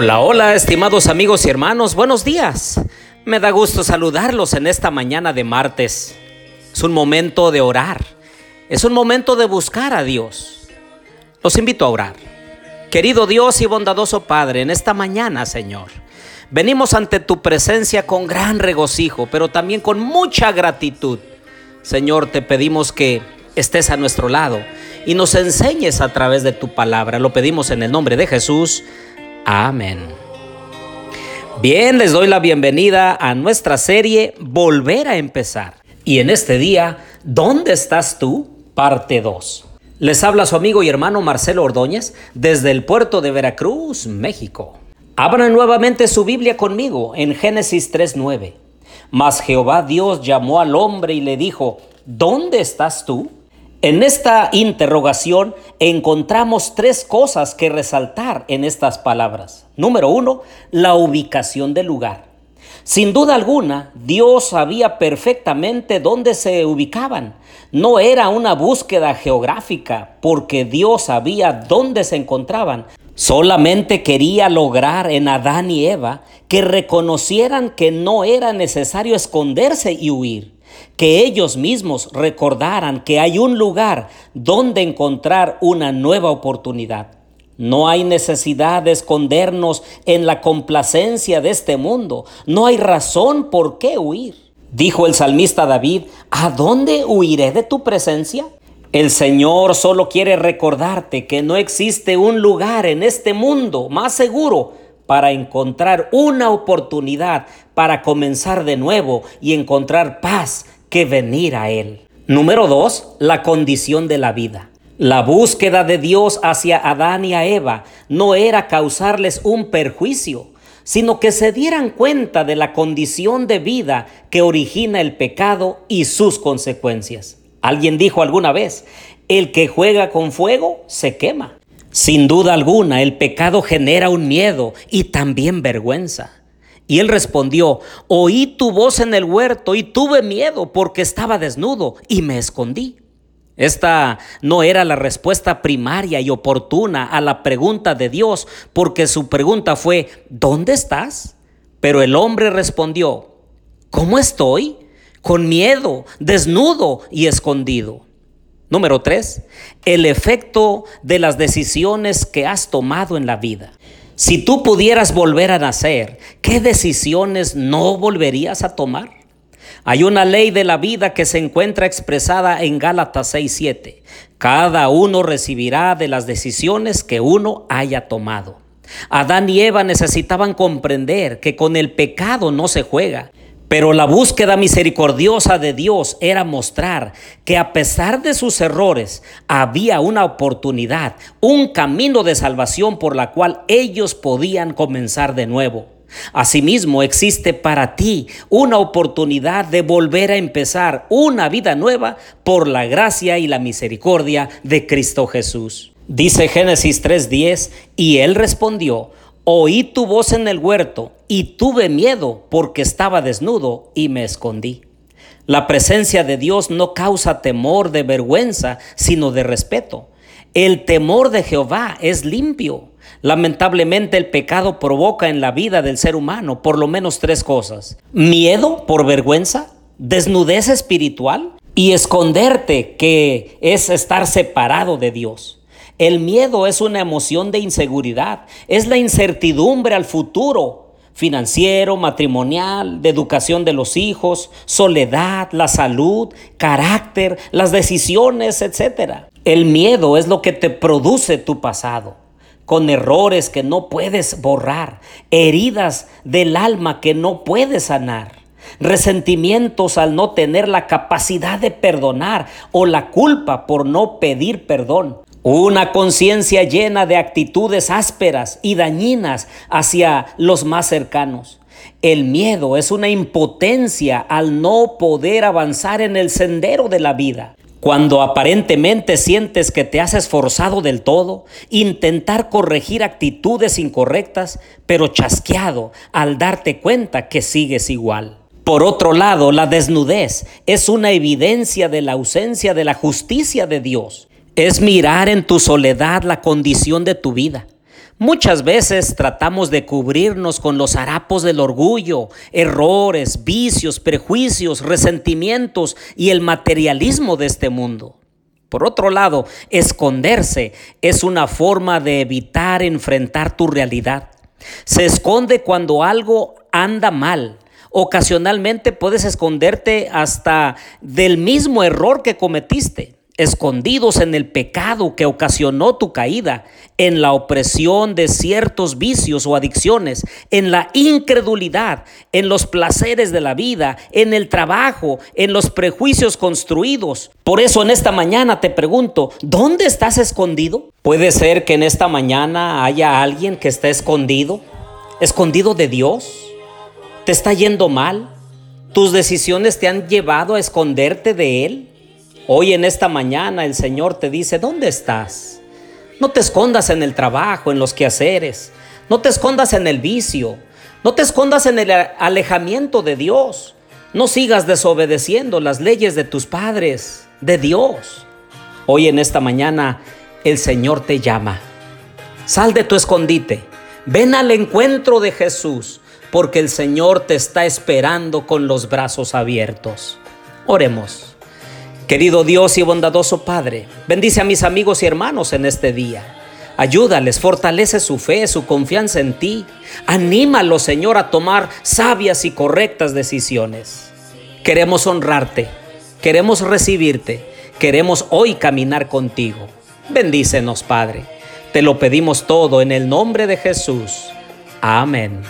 Hola, hola, estimados amigos y hermanos, buenos días. Me da gusto saludarlos en esta mañana de martes. Es un momento de orar, es un momento de buscar a Dios. Los invito a orar. Querido Dios y bondadoso Padre, en esta mañana, Señor, venimos ante tu presencia con gran regocijo, pero también con mucha gratitud. Señor, te pedimos que estés a nuestro lado y nos enseñes a través de tu palabra. Lo pedimos en el nombre de Jesús. Amén. Bien, les doy la bienvenida a nuestra serie Volver a empezar. Y en este día, ¿dónde estás tú? Parte 2. Les habla su amigo y hermano Marcelo Ordóñez desde el puerto de Veracruz, México. Abran nuevamente su Biblia conmigo en Génesis 3.9. Mas Jehová Dios llamó al hombre y le dijo, ¿dónde estás tú? En esta interrogación encontramos tres cosas que resaltar en estas palabras. Número uno, la ubicación del lugar. Sin duda alguna, Dios sabía perfectamente dónde se ubicaban. No era una búsqueda geográfica, porque Dios sabía dónde se encontraban. Solamente quería lograr en Adán y Eva que reconocieran que no era necesario esconderse y huir que ellos mismos recordaran que hay un lugar donde encontrar una nueva oportunidad. No hay necesidad de escondernos en la complacencia de este mundo. No hay razón por qué huir. Dijo el salmista David, ¿a dónde huiré de tu presencia? El Señor solo quiere recordarte que no existe un lugar en este mundo más seguro para encontrar una oportunidad para comenzar de nuevo y encontrar paz que venir a Él. Número dos, la condición de la vida. La búsqueda de Dios hacia Adán y a Eva no era causarles un perjuicio, sino que se dieran cuenta de la condición de vida que origina el pecado y sus consecuencias. Alguien dijo alguna vez, el que juega con fuego se quema. Sin duda alguna, el pecado genera un miedo y también vergüenza. Y él respondió, oí tu voz en el huerto y tuve miedo porque estaba desnudo y me escondí. Esta no era la respuesta primaria y oportuna a la pregunta de Dios, porque su pregunta fue, ¿dónde estás? Pero el hombre respondió, ¿cómo estoy? Con miedo, desnudo y escondido. Número tres, el efecto de las decisiones que has tomado en la vida. Si tú pudieras volver a nacer, ¿qué decisiones no volverías a tomar? Hay una ley de la vida que se encuentra expresada en Gálatas 6:7. Cada uno recibirá de las decisiones que uno haya tomado. Adán y Eva necesitaban comprender que con el pecado no se juega, pero la búsqueda misericordiosa de Dios era mostrar que a pesar de sus errores había una oportunidad, un camino de salvación por la cual ellos podían comenzar de nuevo. Asimismo, existe para ti una oportunidad de volver a empezar una vida nueva por la gracia y la misericordia de Cristo Jesús. Dice Génesis 3:10, y él respondió, Oí tu voz en el huerto y tuve miedo porque estaba desnudo y me escondí. La presencia de Dios no causa temor de vergüenza, sino de respeto. El temor de Jehová es limpio. Lamentablemente el pecado provoca en la vida del ser humano por lo menos tres cosas. Miedo por vergüenza, desnudez espiritual y esconderte, que es estar separado de Dios. El miedo es una emoción de inseguridad, es la incertidumbre al futuro financiero, matrimonial, de educación de los hijos, soledad, la salud, carácter, las decisiones, etc. El miedo es lo que te produce tu pasado, con errores que no puedes borrar, heridas del alma que no puedes sanar resentimientos al no tener la capacidad de perdonar o la culpa por no pedir perdón, una conciencia llena de actitudes ásperas y dañinas hacia los más cercanos. El miedo es una impotencia al no poder avanzar en el sendero de la vida. Cuando aparentemente sientes que te has esforzado del todo, intentar corregir actitudes incorrectas, pero chasqueado al darte cuenta que sigues igual. Por otro lado, la desnudez es una evidencia de la ausencia de la justicia de Dios es mirar en tu soledad la condición de tu vida. Muchas veces tratamos de cubrirnos con los harapos del orgullo, errores, vicios, prejuicios, resentimientos y el materialismo de este mundo. Por otro lado, esconderse es una forma de evitar enfrentar tu realidad. Se esconde cuando algo anda mal. Ocasionalmente puedes esconderte hasta del mismo error que cometiste escondidos en el pecado que ocasionó tu caída, en la opresión de ciertos vicios o adicciones, en la incredulidad, en los placeres de la vida, en el trabajo, en los prejuicios construidos. Por eso en esta mañana te pregunto, ¿dónde estás escondido? Puede ser que en esta mañana haya alguien que esté escondido, escondido de Dios. ¿Te está yendo mal? ¿Tus decisiones te han llevado a esconderte de Él? Hoy en esta mañana el Señor te dice, ¿dónde estás? No te escondas en el trabajo, en los quehaceres. No te escondas en el vicio. No te escondas en el alejamiento de Dios. No sigas desobedeciendo las leyes de tus padres, de Dios. Hoy en esta mañana el Señor te llama. Sal de tu escondite. Ven al encuentro de Jesús, porque el Señor te está esperando con los brazos abiertos. Oremos. Querido Dios y bondadoso Padre, bendice a mis amigos y hermanos en este día. Ayúdales, fortalece su fe, su confianza en ti. Anímalos, Señor, a tomar sabias y correctas decisiones. Queremos honrarte, queremos recibirte, queremos hoy caminar contigo. Bendícenos, Padre. Te lo pedimos todo en el nombre de Jesús. Amén.